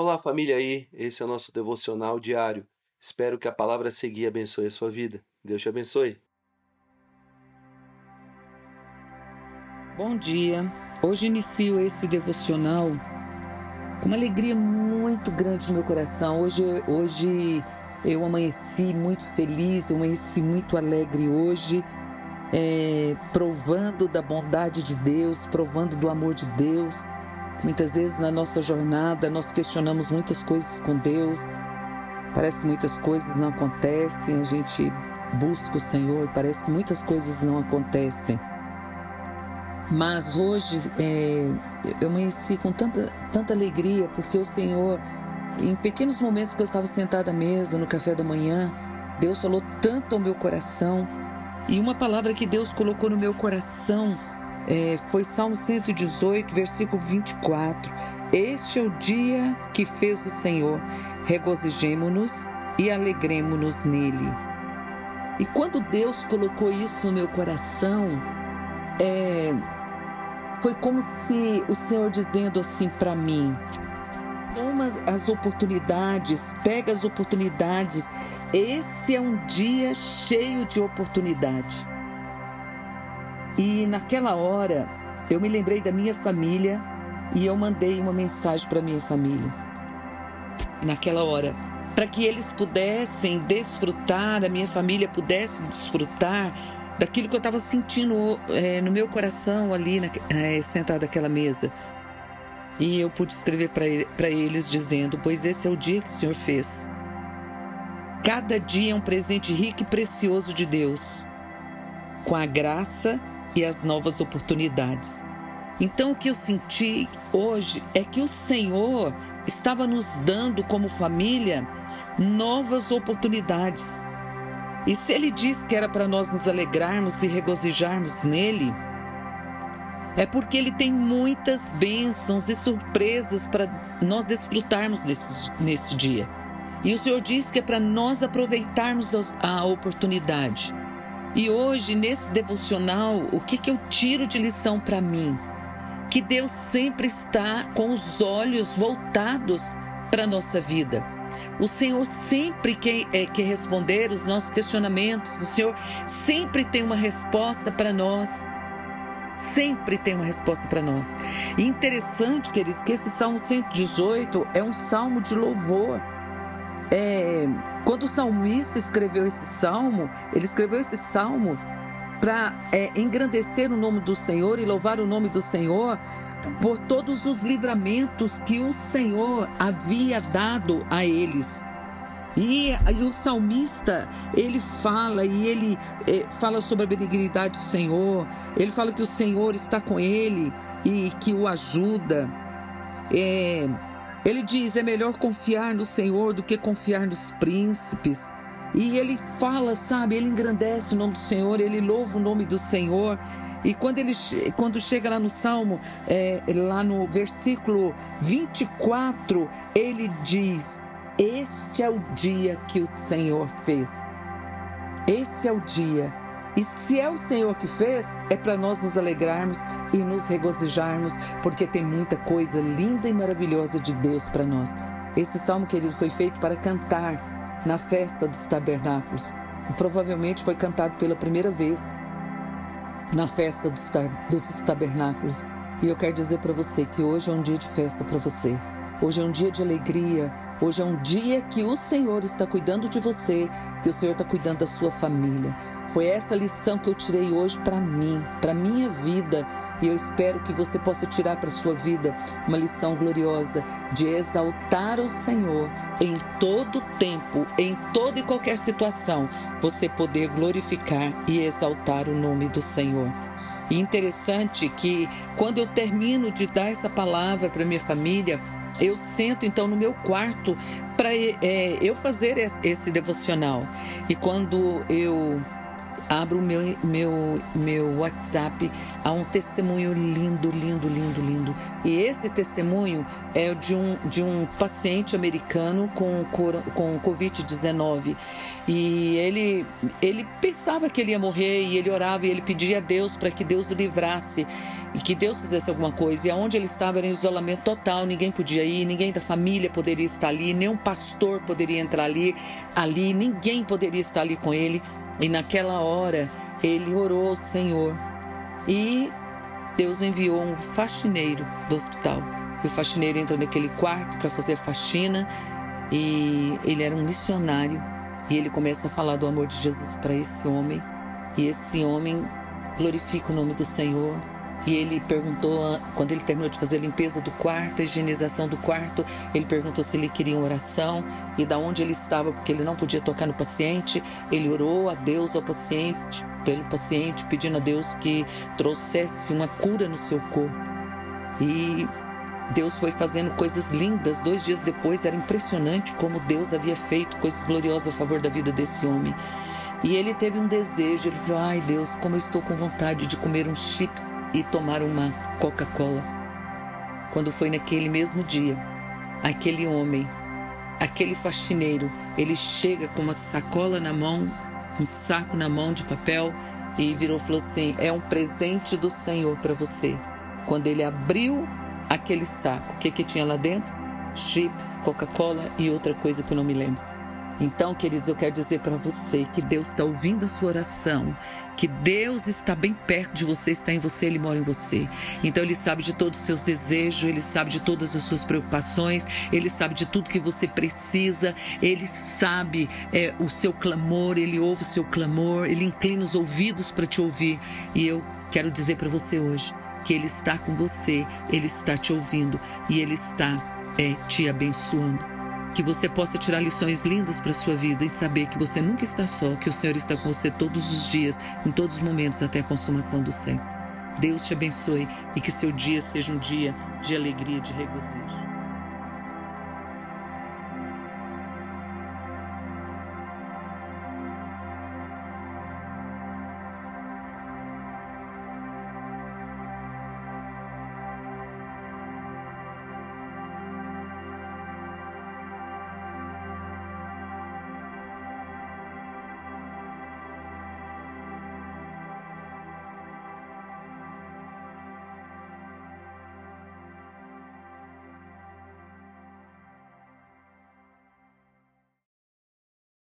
Olá, família aí. Esse é o nosso devocional diário. Espero que a palavra seguir abençoe a sua vida. Deus te abençoe. Bom dia. Hoje inicio esse devocional com uma alegria muito grande no meu coração. Hoje, hoje eu amanheci muito feliz, eu amanheci muito alegre hoje, é, provando da bondade de Deus, provando do amor de Deus. Muitas vezes na nossa jornada nós questionamos muitas coisas com Deus, parece que muitas coisas não acontecem, a gente busca o Senhor, parece que muitas coisas não acontecem. Mas hoje é, eu amanheci com tanta, tanta alegria, porque o Senhor, em pequenos momentos que eu estava sentada à mesa, no café da manhã, Deus falou tanto ao meu coração. E uma palavra que Deus colocou no meu coração é, foi Salmo 118, versículo 24. Este é o dia que fez o Senhor, regozijemo-nos e alegremos-nos nele. E quando Deus colocou isso no meu coração, é, foi como se o Senhor dizendo assim para mim: toma as oportunidades, pega as oportunidades. Esse é um dia cheio de oportunidade. E naquela hora, eu me lembrei da minha família e eu mandei uma mensagem para minha família. Naquela hora, para que eles pudessem desfrutar, a minha família pudesse desfrutar daquilo que eu estava sentindo é, no meu coração ali, na, é, sentado naquela mesa. E eu pude escrever para eles dizendo: Pois esse é o dia que o Senhor fez. Cada dia é um presente rico e precioso de Deus, com a graça e as novas oportunidades. Então, o que eu senti hoje é que o Senhor estava nos dando, como família, novas oportunidades e se ele diz que era para nós nos alegrarmos e regozijarmos nele, é porque ele tem muitas bênçãos e surpresas para nós desfrutarmos nesse, nesse dia. E o Senhor diz que é para nós aproveitarmos a, oportunidade. E hoje, nesse devocional, o que, que eu tiro de lição para mim? Que Deus sempre está com os olhos voltados para a nossa vida o Senhor sempre quer, é, quer responder os nossos questionamentos. O Senhor sempre tem uma resposta para nós. Sempre tem uma resposta para nós. E interessante, queridos, que esse Salmo 118 é um salmo de louvor. É, quando o salmista escreveu esse salmo, ele escreveu esse salmo para é, engrandecer o nome do Senhor e louvar o nome do Senhor por todos os livramentos que o Senhor havia dado a eles. E, e, o salmista, ele fala e ele eh, fala sobre a benignidade do Senhor, ele fala que o Senhor está com ele e que o ajuda. É, ele diz: é melhor confiar no Senhor do que confiar nos príncipes. E ele fala, sabe, ele engrandece o nome do Senhor, ele louva o nome do Senhor. E quando ele quando chega lá no Salmo, é, lá no versículo 24, ele diz: Este é o dia que o Senhor fez. Esse é o dia. E se é o Senhor que fez, é para nós nos alegrarmos e nos regozijarmos, porque tem muita coisa linda e maravilhosa de Deus para nós. Esse salmo, querido, foi feito para cantar na festa dos tabernáculos. Provavelmente foi cantado pela primeira vez na festa dos, dos tabernáculos. E eu quero dizer para você que hoje é um dia de festa para você. Hoje é um dia de alegria. Hoje é um dia que o Senhor está cuidando de você, que o Senhor está cuidando da sua família. Foi essa lição que eu tirei hoje para mim, para minha vida e eu espero que você possa tirar para sua vida uma lição gloriosa de exaltar o Senhor em todo tempo, em toda e qualquer situação, você poder glorificar e exaltar o nome do Senhor. E interessante que quando eu termino de dar essa palavra para minha família, eu sento então no meu quarto para é, eu fazer esse devocional. E quando eu abro o meu, meu, meu WhatsApp a um testemunho lindo, lindo, lindo, lindo. E esse testemunho é de um, de um paciente americano com, com Covid-19. E ele, ele pensava que ele ia morrer e ele orava e ele pedia a Deus para que Deus o livrasse. E que Deus fizesse alguma coisa. E aonde ele estava era em isolamento total, ninguém podia ir, ninguém da família poderia estar ali, nenhum pastor poderia entrar ali, ali, ninguém poderia estar ali com ele. E naquela hora ele orou ao Senhor e Deus enviou um faxineiro do hospital. E o faxineiro entra naquele quarto para fazer faxina e ele era um missionário e ele começa a falar do amor de Jesus para esse homem. E esse homem glorifica o nome do Senhor. E ele perguntou, quando ele terminou de fazer a limpeza do quarto, a higienização do quarto, ele perguntou se ele queria uma oração e da onde ele estava, porque ele não podia tocar no paciente. Ele orou a Deus ao paciente, pelo paciente, pedindo a Deus que trouxesse uma cura no seu corpo. E Deus foi fazendo coisas lindas. Dois dias depois era impressionante como Deus havia feito coisas gloriosas a favor da vida desse homem. E ele teve um desejo, ele falou: Ai Deus, como eu estou com vontade de comer uns chips e tomar uma Coca-Cola. Quando foi naquele mesmo dia, aquele homem, aquele faxineiro, ele chega com uma sacola na mão, um saco na mão de papel e virou falou assim: É um presente do Senhor para você. Quando ele abriu aquele saco. O que, que tinha lá dentro? Chips, Coca-Cola e outra coisa que eu não me lembro. Então, queridos, eu quero dizer para você que Deus está ouvindo a sua oração, que Deus está bem perto de você, está em você, Ele mora em você. Então, Ele sabe de todos os seus desejos, Ele sabe de todas as suas preocupações, Ele sabe de tudo que você precisa, Ele sabe é, o seu clamor, Ele ouve o seu clamor, Ele inclina os ouvidos para te ouvir. E eu quero dizer para você hoje que Ele está com você, Ele está te ouvindo e Ele está é, te abençoando. Que você possa tirar lições lindas para a sua vida e saber que você nunca está só, que o Senhor está com você todos os dias, em todos os momentos, até a consumação do século. Deus te abençoe e que seu dia seja um dia de alegria, de regozijo.